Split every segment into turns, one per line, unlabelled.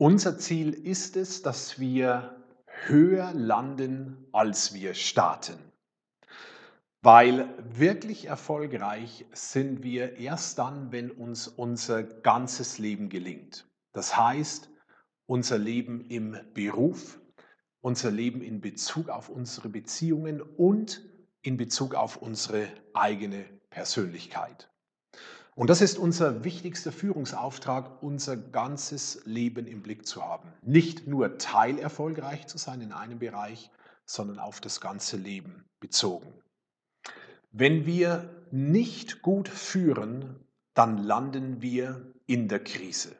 Unser Ziel ist es, dass wir höher landen, als wir starten. Weil wirklich erfolgreich sind wir erst dann, wenn uns unser ganzes Leben gelingt. Das heißt, unser Leben im Beruf, unser Leben in Bezug auf unsere Beziehungen und in Bezug auf unsere eigene Persönlichkeit. Und das ist unser wichtigster Führungsauftrag, unser ganzes Leben im Blick zu haben. Nicht nur teilerfolgreich zu sein in einem Bereich, sondern auf das ganze Leben bezogen. Wenn wir nicht gut führen, dann landen wir in der Krise.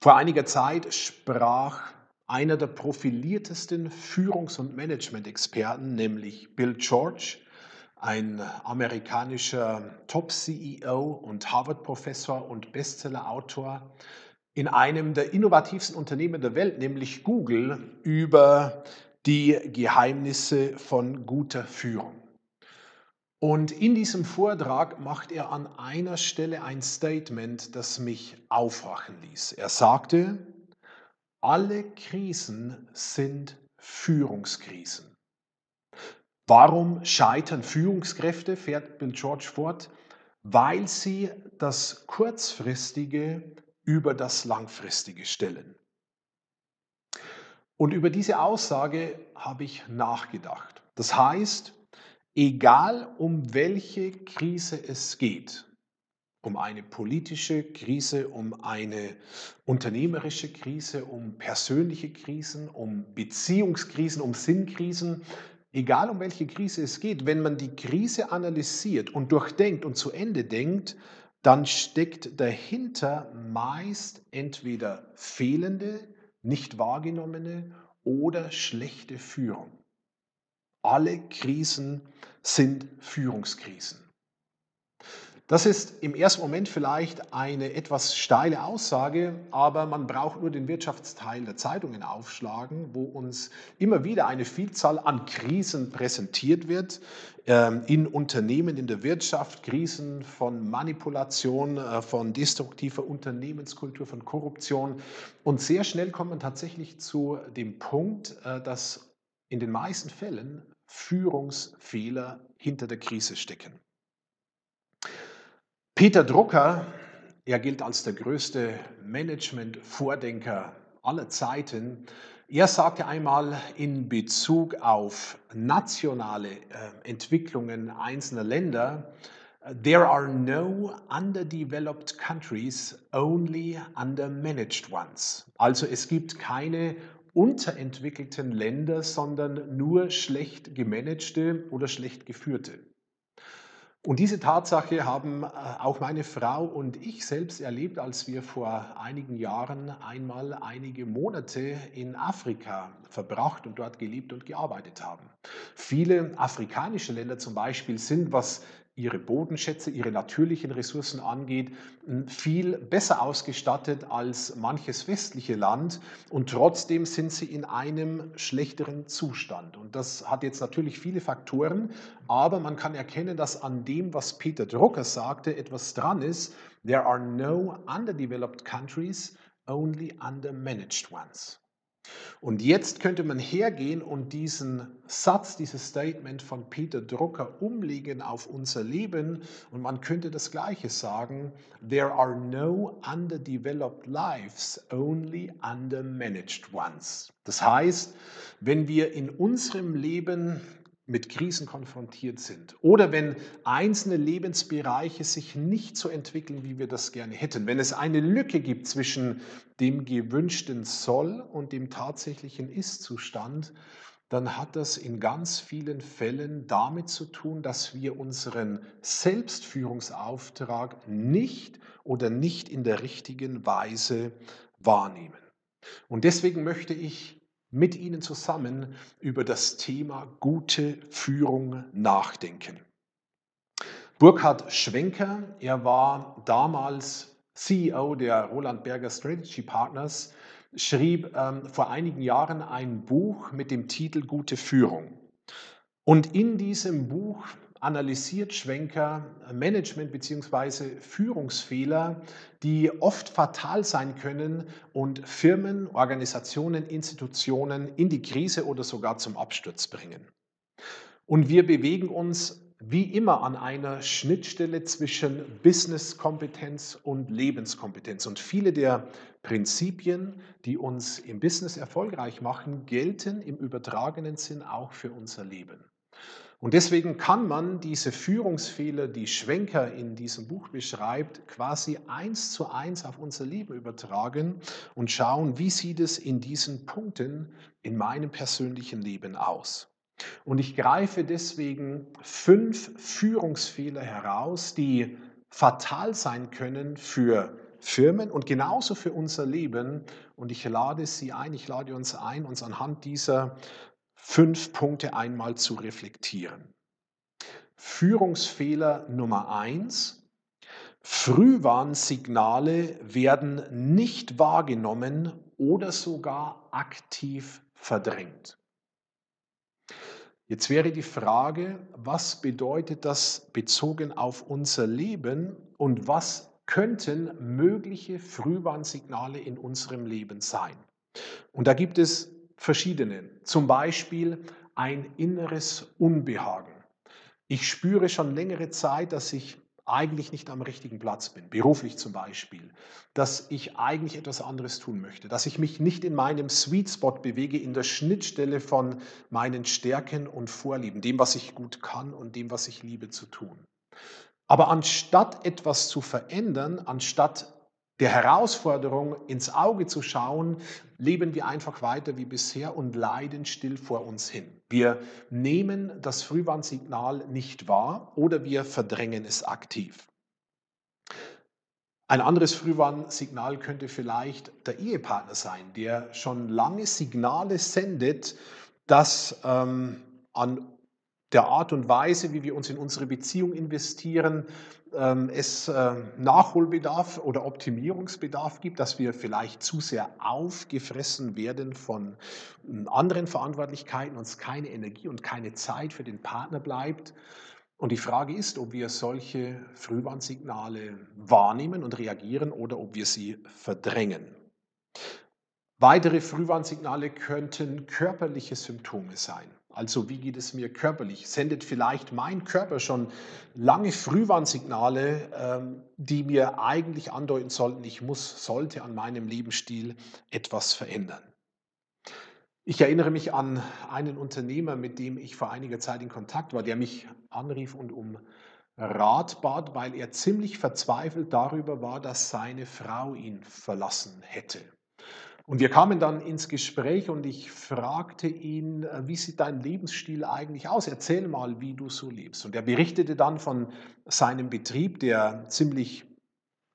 Vor einiger Zeit sprach einer der profiliertesten Führungs- und Management-Experten, nämlich Bill George, ein amerikanischer Top-CEO und Harvard-Professor und Bestseller-Autor, in einem der innovativsten Unternehmen der Welt, nämlich Google, über die Geheimnisse von guter Führung. Und in diesem Vortrag macht er an einer Stelle ein Statement, das mich aufwachen ließ. Er sagte, alle Krisen sind Führungskrisen. Warum scheitern Führungskräfte, fährt Bill George fort? Weil sie das Kurzfristige über das Langfristige stellen. Und über diese Aussage habe ich nachgedacht. Das heißt, egal um welche Krise es geht, um eine politische Krise, um eine unternehmerische Krise, um persönliche Krisen, um Beziehungskrisen, um Sinnkrisen, egal um welche Krise es geht, wenn man die Krise analysiert und durchdenkt und zu Ende denkt, dann steckt dahinter meist entweder fehlende, nicht wahrgenommene oder schlechte Führung. Alle Krisen sind Führungskrisen. Das ist im ersten Moment vielleicht eine etwas steile Aussage, aber man braucht nur den Wirtschaftsteil der Zeitungen aufschlagen, wo uns immer wieder eine Vielzahl an Krisen präsentiert wird. Ähm, in Unternehmen, in der Wirtschaft, Krisen von Manipulation, äh, von destruktiver Unternehmenskultur, von Korruption. Und sehr schnell kommt man tatsächlich zu dem Punkt, äh, dass in den meisten Fällen Führungsfehler hinter der Krise stecken. Peter Drucker, er gilt als der größte Management-Vordenker aller Zeiten. Er sagte einmal in Bezug auf nationale äh, Entwicklungen einzelner Länder, There are no underdeveloped countries, only undermanaged ones. Also es gibt keine unterentwickelten Länder, sondern nur schlecht gemanagte oder schlecht geführte. Und diese Tatsache haben äh, auch meine Frau und ich selbst erlebt, als wir vor einigen Jahren einmal einige Monate in Afrika verbracht und dort gelebt und gearbeitet haben. Viele afrikanische Länder zum Beispiel sind, was ihre Bodenschätze, ihre natürlichen Ressourcen angeht, viel besser ausgestattet als manches westliche Land und trotzdem sind sie in einem schlechteren Zustand. Und das hat jetzt natürlich viele Faktoren, aber man kann erkennen, dass an dem, was Peter Drucker sagte, etwas dran ist. There are no underdeveloped countries, only undermanaged ones. Und jetzt könnte man hergehen und diesen Satz, dieses Statement von Peter Drucker umlegen auf unser Leben und man könnte das Gleiche sagen, there are no underdeveloped lives, only undermanaged ones. Das heißt, wenn wir in unserem Leben mit Krisen konfrontiert sind oder wenn einzelne Lebensbereiche sich nicht so entwickeln, wie wir das gerne hätten, wenn es eine Lücke gibt zwischen dem gewünschten Soll und dem tatsächlichen Ist-Zustand, dann hat das in ganz vielen Fällen damit zu tun, dass wir unseren Selbstführungsauftrag nicht oder nicht in der richtigen Weise wahrnehmen. Und deswegen möchte ich mit Ihnen zusammen über das Thema gute Führung nachdenken. Burkhard Schwenker, er war damals CEO der Roland Berger Strategy Partners, schrieb ähm, vor einigen Jahren ein Buch mit dem Titel Gute Führung. Und in diesem Buch analysiert Schwenker Management- bzw. Führungsfehler, die oft fatal sein können und Firmen, Organisationen, Institutionen in die Krise oder sogar zum Absturz bringen. Und wir bewegen uns wie immer an einer Schnittstelle zwischen Business-Kompetenz und Lebenskompetenz. Und viele der Prinzipien, die uns im Business erfolgreich machen, gelten im übertragenen Sinn auch für unser Leben. Und deswegen kann man diese Führungsfehler, die Schwenker in diesem Buch beschreibt, quasi eins zu eins auf unser Leben übertragen und schauen, wie sieht es in diesen Punkten in meinem persönlichen Leben aus. Und ich greife deswegen fünf Führungsfehler heraus, die fatal sein können für Firmen und genauso für unser Leben. Und ich lade Sie ein, ich lade uns ein, uns anhand dieser fünf Punkte einmal zu reflektieren. Führungsfehler Nummer eins. Frühwarnsignale werden nicht wahrgenommen oder sogar aktiv verdrängt. Jetzt wäre die Frage, was bedeutet das bezogen auf unser Leben und was könnten mögliche Frühwarnsignale in unserem Leben sein? Und da gibt es verschiedene. Zum Beispiel ein inneres Unbehagen. Ich spüre schon längere Zeit, dass ich eigentlich nicht am richtigen Platz bin, beruflich zum Beispiel, dass ich eigentlich etwas anderes tun möchte, dass ich mich nicht in meinem Sweet Spot bewege, in der Schnittstelle von meinen Stärken und Vorlieben, dem, was ich gut kann und dem, was ich liebe zu tun. Aber anstatt etwas zu verändern, anstatt der Herausforderung ins Auge zu schauen, leben wir einfach weiter wie bisher und leiden still vor uns hin. Wir nehmen das Frühwarnsignal nicht wahr oder wir verdrängen es aktiv. Ein anderes Frühwarnsignal könnte vielleicht der Ehepartner sein, der schon lange Signale sendet, dass ähm, an der Art und Weise, wie wir uns in unsere Beziehung investieren, ähm, es äh, Nachholbedarf oder Optimierungsbedarf gibt, dass wir vielleicht zu sehr aufgefressen werden von hm, anderen Verantwortlichkeiten, uns keine Energie und keine Zeit für den Partner bleibt. Und die Frage ist, ob wir solche Frühwarnsignale wahrnehmen und reagieren oder ob wir sie verdrängen. Weitere Frühwarnsignale könnten körperliche Symptome sein. Also wie geht es mir körperlich? Sendet vielleicht mein Körper schon lange Frühwarnsignale, ähm, die mir eigentlich andeuten sollten, ich muss, sollte an meinem Lebensstil etwas verändern. Ich erinnere mich an einen Unternehmer, mit dem ich vor einiger Zeit in Kontakt war, der mich anrief und um Rat bat, weil er ziemlich verzweifelt darüber war, dass seine Frau ihn verlassen hätte. Und wir kamen dann ins Gespräch und ich fragte ihn, äh, wie sieht dein Lebensstil eigentlich aus? Erzähl mal, wie du so lebst. Und er berichtete dann von seinem Betrieb, der ziemlich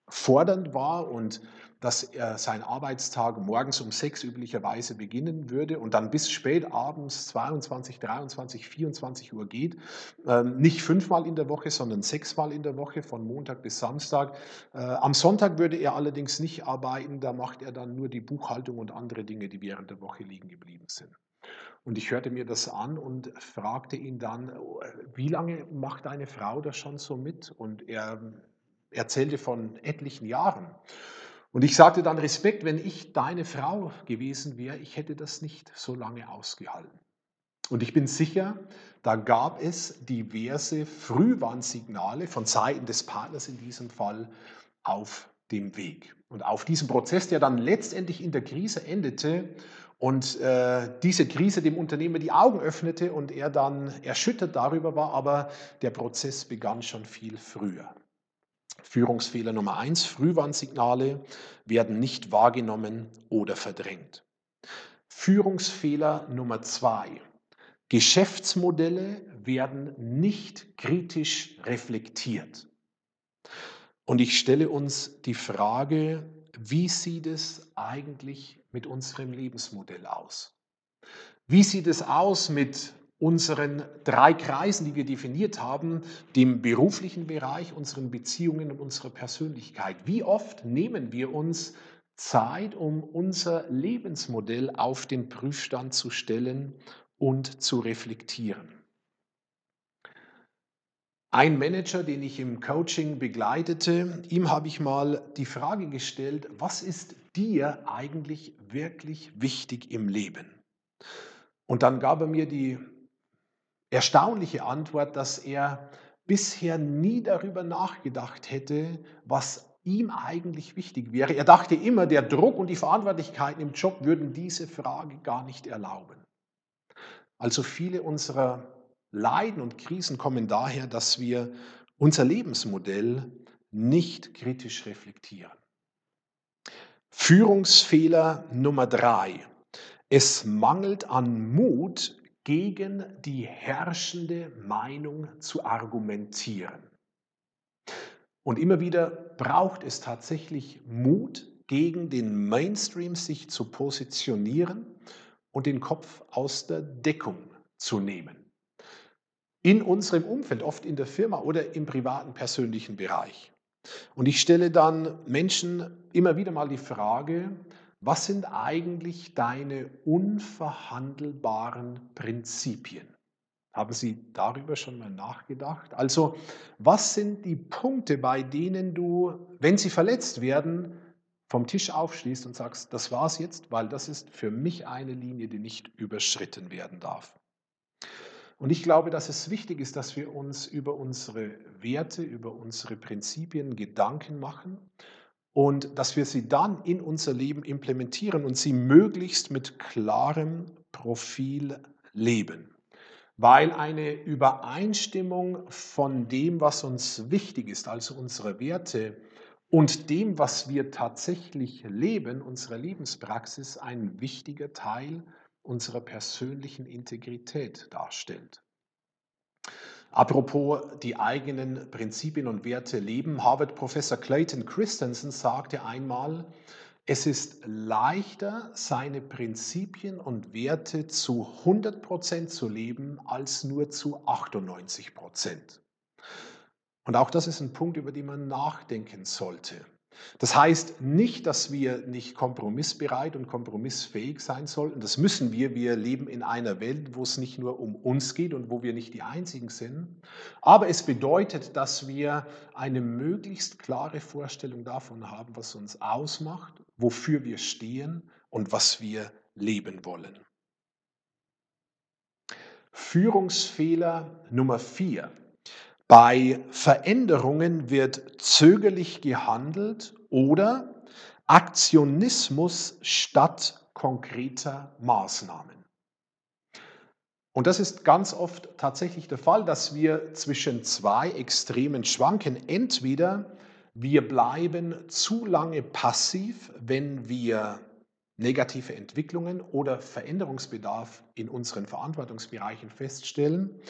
fordernd war und dass er sein Arbeitstag morgens um sechs üblicherweise beginnen würde und dann bis spät abends 22, 23, 24 Uhr geht. Ähm, nicht fünfmal in der Woche, sondern sechsmal in der Woche von Montag bis Samstag. Äh, am Sonntag würde er allerdings nicht arbeiten, da macht er dann nur die Buchhaltung und andere Dinge, die während der Woche liegen geblieben sind. Und ich hörte mir das an und fragte ihn dann, wie lange macht deine Frau das schon so mit? Und er erzählte von etlichen Jahren. Und ich sagte dann Respekt, wenn ich deine Frau gewesen wäre, ich hätte das nicht so lange ausgehalten. Und ich bin sicher, da gab es diverse Frühwarnsignale von Seiten des Partners in diesem Fall auf dem Weg. Und auf diesem Prozess, der dann letztendlich in der Krise endete und äh, diese Krise dem Unternehmer die Augen öffnete und er dann erschüttert darüber war, aber der Prozess begann schon viel früher. Führungsfehler Nummer eins, Frühwarnsignale werden nicht wahrgenommen oder verdrängt. Führungsfehler Nummer zwei, Geschäftsmodelle werden nicht kritisch reflektiert. Und ich stelle uns die Frage, wie sieht es eigentlich mit unserem Lebensmodell aus? Wie sieht es aus mit unseren drei Kreisen, die wir definiert haben, dem beruflichen Bereich, unseren Beziehungen und unserer Persönlichkeit. Wie oft nehmen wir uns Zeit, um unser Lebensmodell auf den Prüfstand zu stellen und zu reflektieren? Ein Manager, den ich im Coaching begleitete, ihm habe ich mal die Frage gestellt, was ist dir eigentlich wirklich wichtig im Leben? Und dann gab er mir die erstaunliche Antwort, dass er bisher nie darüber nachgedacht hätte, was ihm eigentlich wichtig wäre. Er dachte immer, der Druck und die Verantwortlichkeiten im Job würden diese Frage gar nicht erlauben. Also viele unserer Leiden und Krisen kommen daher, dass wir unser Lebensmodell nicht kritisch reflektieren. Führungsfehler Nummer drei. Es mangelt an Mut, gegen die herrschende Meinung zu argumentieren. Und immer wieder braucht es tatsächlich Mut, gegen den Mainstream sich zu positionieren und den Kopf aus der Deckung zu nehmen in unserem Umfeld, oft in der Firma oder im privaten, persönlichen Bereich. Und ich stelle dann Menschen immer wieder mal die Frage, was sind eigentlich deine unverhandelbaren Prinzipien? Haben Sie darüber schon mal nachgedacht? Also, was sind die Punkte, bei denen du, wenn sie verletzt werden, vom Tisch aufschließt und sagst, das war's jetzt, weil das ist für mich eine Linie, die nicht überschritten werden darf? Und ich glaube, dass es wichtig ist, dass wir uns über unsere Werte, über unsere Prinzipien Gedanken machen und dass wir sie dann in unser Leben implementieren und sie möglichst mit klarem Profil leben. Weil eine Übereinstimmung von dem, was uns wichtig ist, also unsere Werte, und dem, was wir tatsächlich leben, unserer Lebenspraxis, ein wichtiger Teil unserer persönlichen Integrität darstellt. Apropos die eigenen Prinzipien und Werte leben, Harvard-Professor Clayton Christensen sagte einmal, es ist leichter, seine Prinzipien und Werte zu 100% zu leben, als nur zu 98%. Und auch das ist ein Punkt, über den man nachdenken sollte. Das heißt nicht, dass wir nicht kompromissbereit und kompromissfähig sein sollten. Das müssen wir. Wir leben in einer Welt, wo es nicht nur um uns geht und wo wir nicht die Einzigen sind. Aber es bedeutet, dass wir eine möglichst klare Vorstellung davon haben, was uns ausmacht, wofür wir stehen und was wir leben wollen. Führungsfehler Nummer vier. Bei Veränderungen wird zögerlich gehandelt oder Aktionismus statt konkreter Maßnahmen. Und das ist ganz oft tatsächlich der Fall, dass wir zwischen zwei Extremen schwanken. Entweder wir bleiben zu lange passiv, wenn wir negative Entwicklungen oder Veränderungsbedarf in unseren Verantwortungsbereichen feststellen.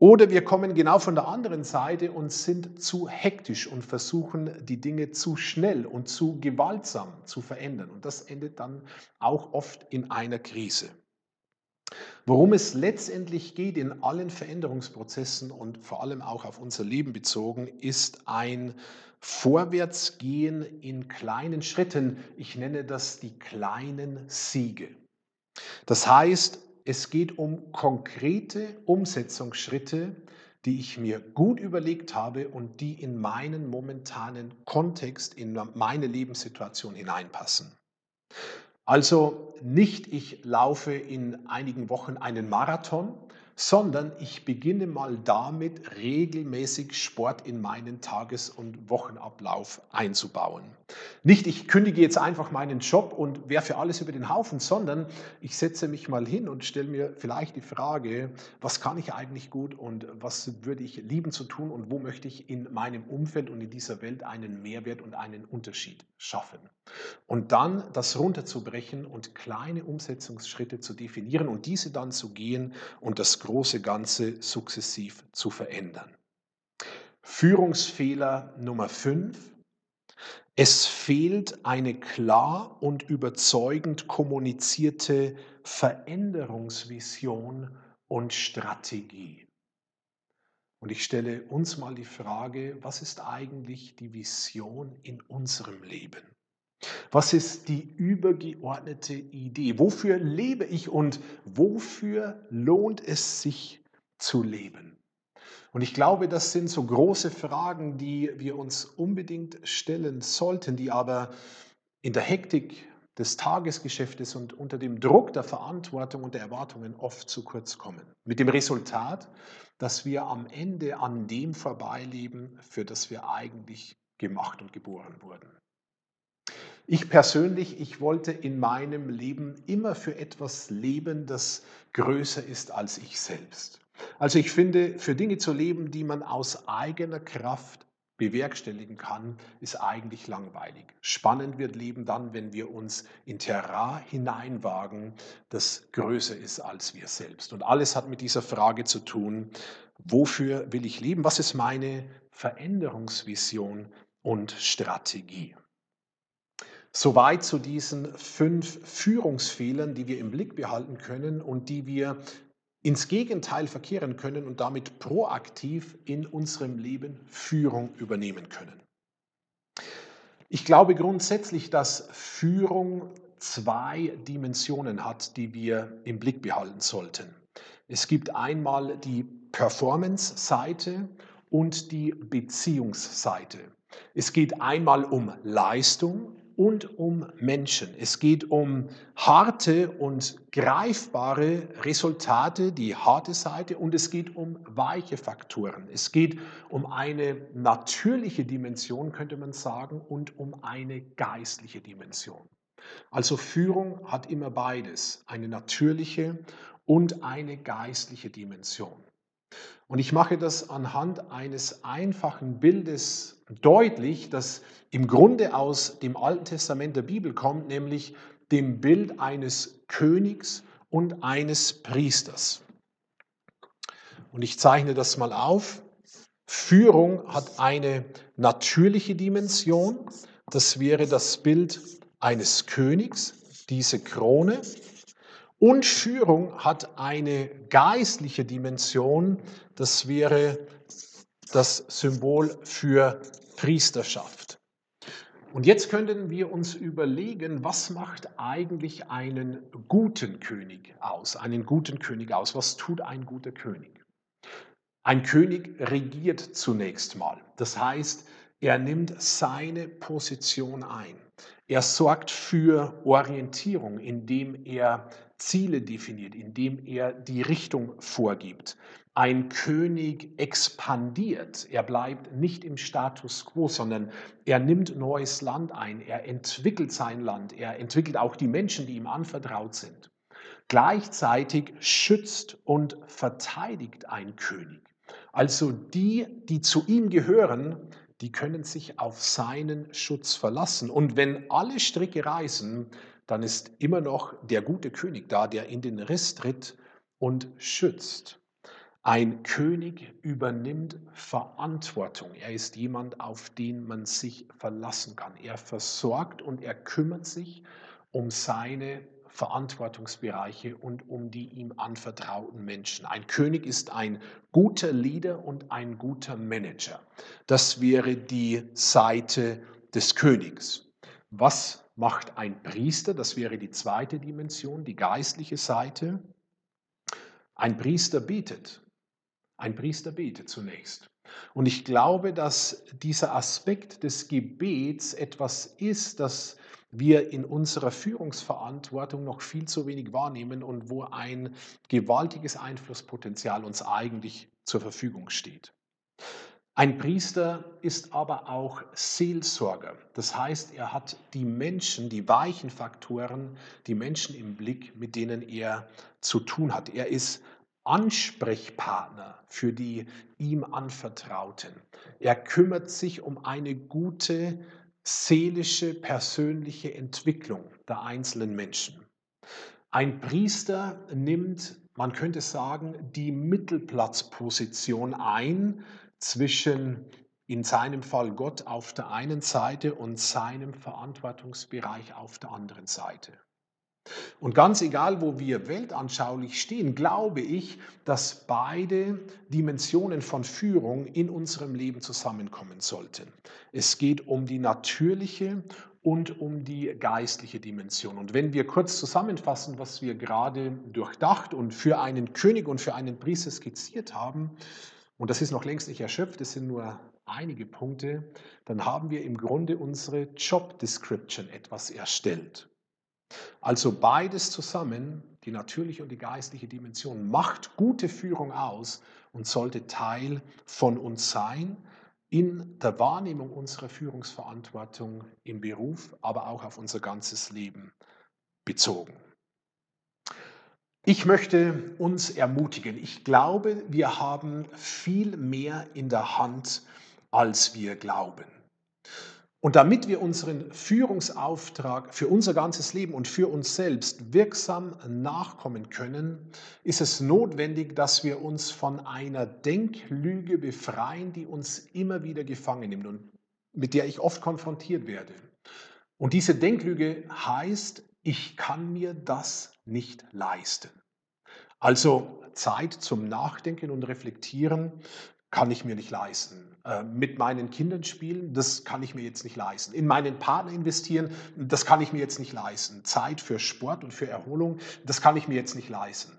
Oder wir kommen genau von der anderen Seite und sind zu hektisch und versuchen die Dinge zu schnell und zu gewaltsam zu verändern. Und das endet dann auch oft in einer Krise. Worum es letztendlich geht in allen Veränderungsprozessen und vor allem auch auf unser Leben bezogen, ist ein Vorwärtsgehen in kleinen Schritten. Ich nenne das die kleinen Siege. Das heißt, es geht um konkrete Umsetzungsschritte, die ich mir gut überlegt habe und die in meinen momentanen Kontext, in meine Lebenssituation hineinpassen. Also nicht ich laufe in einigen Wochen einen Marathon, sondern ich beginne mal damit, regelmäßig Sport in meinen Tages- und Wochenablauf einzubauen. Nicht, ich kündige jetzt einfach meinen Job und werfe alles über den Haufen, sondern ich setze mich mal hin und stelle mir vielleicht die Frage, was kann ich eigentlich gut und was würde ich lieben zu tun und wo möchte ich in meinem Umfeld und in dieser Welt einen Mehrwert und einen Unterschied schaffen. Und dann das runterzubrechen und kleine Umsetzungsschritte zu definieren und diese dann zu gehen und das große Ganze sukzessiv zu verändern. Führungsfehler Nummer 5. Es fehlt eine klar und überzeugend kommunizierte Veränderungsvision und Strategie. Und ich stelle uns mal die Frage, was ist eigentlich die Vision in unserem Leben? Was ist die übergeordnete Idee? Wofür lebe ich und wofür lohnt es sich zu leben? Und ich glaube, das sind so große Fragen, die wir uns unbedingt stellen sollten, die aber in der Hektik des Tagesgeschäftes und unter dem Druck der Verantwortung und der Erwartungen oft zu kurz kommen. Mit dem Resultat, dass wir am Ende an dem vorbeileben, für das wir eigentlich gemacht und geboren wurden. Ich persönlich, ich wollte in meinem Leben immer für etwas leben, das größer ist als ich selbst. Also ich finde, für Dinge zu leben, die man aus eigener Kraft bewerkstelligen kann, ist eigentlich langweilig. Spannend wird Leben dann, wenn wir uns in Terrain hineinwagen, das größer ist als wir selbst. Und alles hat mit dieser Frage zu tun, wofür will ich leben? Was ist meine Veränderungsvision und Strategie? Soweit zu diesen fünf Führungsfehlern, die wir im Blick behalten können und die wir ins Gegenteil verkehren können und damit proaktiv in unserem Leben Führung übernehmen können. Ich glaube grundsätzlich, dass Führung zwei Dimensionen hat, die wir im Blick behalten sollten. Es gibt einmal die Performance-Seite und die Beziehungsseite. Es geht einmal um Leistung und um Menschen. Es geht um harte und greifbare Resultate, die harte Seite, und es geht um weiche Faktoren. Es geht um eine natürliche Dimension, könnte man sagen, und um eine geistliche Dimension. Also Führung hat immer beides, eine natürliche und eine geistliche Dimension. Und ich mache das anhand eines einfachen Bildes deutlich, das im Grunde aus dem Alten Testament der Bibel kommt, nämlich dem Bild eines Königs und eines Priesters. Und ich zeichne das mal auf. Führung hat eine natürliche Dimension. Das wäre das Bild eines Königs, diese Krone. Und Führung hat eine geistliche Dimension, das wäre das Symbol für Priesterschaft. Und jetzt könnten wir uns überlegen, was macht eigentlich einen guten König aus? Einen guten König aus. Was tut ein guter König? Ein König regiert zunächst mal. Das heißt, er nimmt seine Position ein. Er sorgt für Orientierung, indem er Ziele definiert, indem er die Richtung vorgibt. Ein König expandiert. Er bleibt nicht im Status quo, sondern er nimmt neues Land ein. Er entwickelt sein Land. Er entwickelt auch die Menschen, die ihm anvertraut sind. Gleichzeitig schützt und verteidigt ein König. Also die, die zu ihm gehören, die können sich auf seinen Schutz verlassen. Und wenn alle Stricke reißen, dann ist immer noch der gute König da, der in den Riss tritt und schützt. Ein König übernimmt Verantwortung. Er ist jemand, auf den man sich verlassen kann. Er versorgt und er kümmert sich um seine Verantwortungsbereiche und um die ihm anvertrauten Menschen. Ein König ist ein guter Leader und ein guter Manager. Das wäre die Seite des Königs. Was macht ein Priester? Das wäre die zweite Dimension, die geistliche Seite. Ein Priester betet. Ein Priester betet zunächst. Und ich glaube, dass dieser Aspekt des Gebets etwas ist, das wir in unserer Führungsverantwortung noch viel zu wenig wahrnehmen und wo ein gewaltiges Einflusspotenzial uns eigentlich zur Verfügung steht. Ein Priester ist aber auch Seelsorger. Das heißt, er hat die Menschen, die weichen Faktoren, die Menschen im Blick, mit denen er zu tun hat. Er ist Ansprechpartner für die ihm anvertrauten. Er kümmert sich um eine gute seelische, persönliche Entwicklung der einzelnen Menschen. Ein Priester nimmt, man könnte sagen, die Mittelplatzposition ein zwischen in seinem Fall Gott auf der einen Seite und seinem Verantwortungsbereich auf der anderen Seite. Und ganz egal, wo wir weltanschaulich stehen, glaube ich, dass beide Dimensionen von Führung in unserem Leben zusammenkommen sollten. Es geht um die natürliche und um die geistliche Dimension. Und wenn wir kurz zusammenfassen, was wir gerade durchdacht und für einen König und für einen Priester skizziert haben, und das ist noch längst nicht erschöpft, es sind nur einige Punkte, dann haben wir im Grunde unsere Job Description etwas erstellt. Also beides zusammen, die natürliche und die geistliche Dimension, macht gute Führung aus und sollte Teil von uns sein in der Wahrnehmung unserer Führungsverantwortung im Beruf, aber auch auf unser ganzes Leben bezogen. Ich möchte uns ermutigen. Ich glaube, wir haben viel mehr in der Hand, als wir glauben. Und damit wir unseren Führungsauftrag für unser ganzes Leben und für uns selbst wirksam nachkommen können, ist es notwendig, dass wir uns von einer Denklüge befreien, die uns immer wieder gefangen nimmt und mit der ich oft konfrontiert werde. Und diese Denklüge heißt, ich kann mir das nicht leisten. Also Zeit zum Nachdenken und Reflektieren kann ich mir nicht leisten. Äh, mit meinen Kindern spielen, das kann ich mir jetzt nicht leisten. In meinen Partner investieren, das kann ich mir jetzt nicht leisten. Zeit für Sport und für Erholung, das kann ich mir jetzt nicht leisten.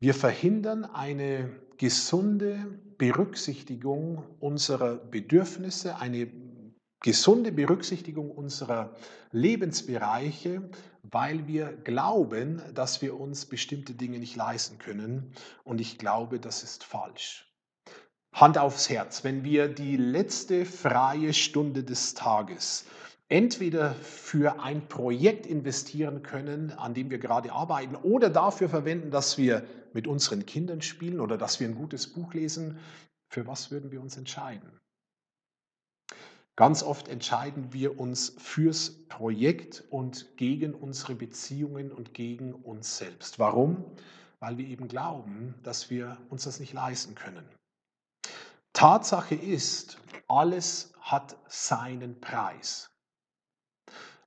Wir verhindern eine gesunde Berücksichtigung unserer Bedürfnisse, eine gesunde Berücksichtigung unserer Lebensbereiche, weil wir glauben, dass wir uns bestimmte Dinge nicht leisten können. Und ich glaube, das ist falsch. Hand aufs Herz, wenn wir die letzte freie Stunde des Tages entweder für ein Projekt investieren können, an dem wir gerade arbeiten, oder dafür verwenden, dass wir mit unseren Kindern spielen oder dass wir ein gutes Buch lesen, für was würden wir uns entscheiden? Ganz oft entscheiden wir uns fürs Projekt und gegen unsere Beziehungen und gegen uns selbst. Warum? Weil wir eben glauben, dass wir uns das nicht leisten können. Tatsache ist, alles hat seinen Preis.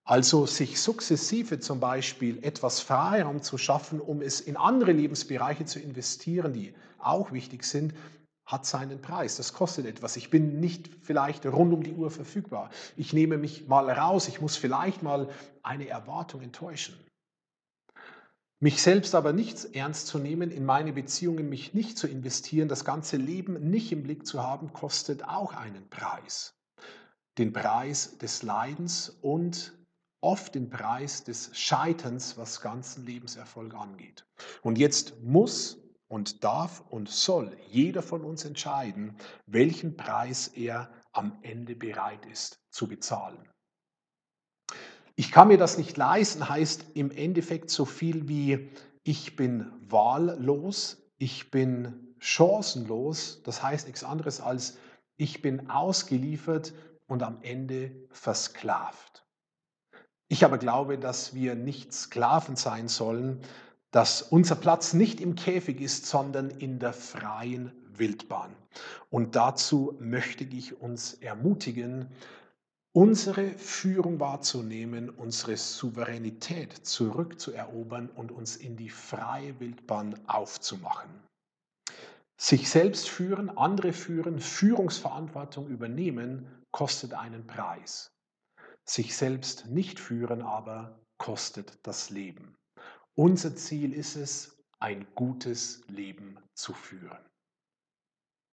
Also sich sukzessive zum Beispiel etwas Freiraum zu schaffen, um es in andere Lebensbereiche zu investieren, die auch wichtig sind, hat seinen Preis. Das kostet etwas. Ich bin nicht vielleicht rund um die Uhr verfügbar. Ich nehme mich mal raus. Ich muss vielleicht mal eine Erwartung enttäuschen. Mich selbst aber nicht ernst zu nehmen, in meine Beziehungen mich nicht zu investieren, das ganze Leben nicht im Blick zu haben, kostet auch einen Preis. Den Preis des Leidens und oft den Preis des Scheiterns, was ganzen Lebenserfolg angeht. Und jetzt muss und darf und soll jeder von uns entscheiden, welchen Preis er am Ende bereit ist zu bezahlen. Ich kann mir das nicht leisten, heißt im Endeffekt so viel wie ich bin wahllos, ich bin chancenlos, das heißt nichts anderes als ich bin ausgeliefert und am Ende versklavt. Ich aber glaube, dass wir nicht Sklaven sein sollen, dass unser Platz nicht im Käfig ist, sondern in der freien Wildbahn. Und dazu möchte ich uns ermutigen, unsere Führung wahrzunehmen, unsere Souveränität zurückzuerobern und uns in die freie Wildbahn aufzumachen. Sich selbst führen, andere führen, Führungsverantwortung übernehmen, kostet einen Preis. Sich selbst nicht führen aber kostet das Leben. Unser Ziel ist es, ein gutes Leben zu führen.